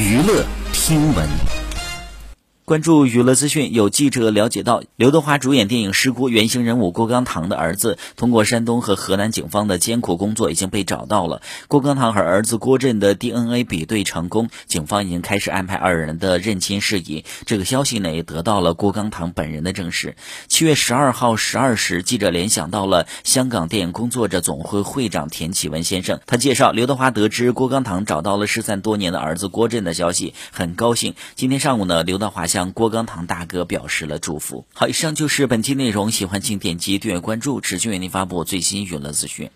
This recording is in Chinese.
娱乐听闻。关注娱乐资讯，有记者了解到，刘德华主演电影《失孤》原型人物郭刚堂的儿子，通过山东和河南警方的艰苦工作，已经被找到了。郭刚堂和儿子郭震的 DNA 比对成功，警方已经开始安排二人的认亲事宜。这个消息呢，也得到了郭刚堂本人的证实。七月十二号十二时，记者联想到了香港电影工作者总会会长田启文先生，他介绍，刘德华得知郭刚堂找到了失散多年的儿子郭震的消息，很高兴。今天上午呢，刘德华向向郭刚堂大哥表示了祝福。好，以上就是本期内容，喜欢请点击订阅关注，持续为您发布最新娱乐资讯。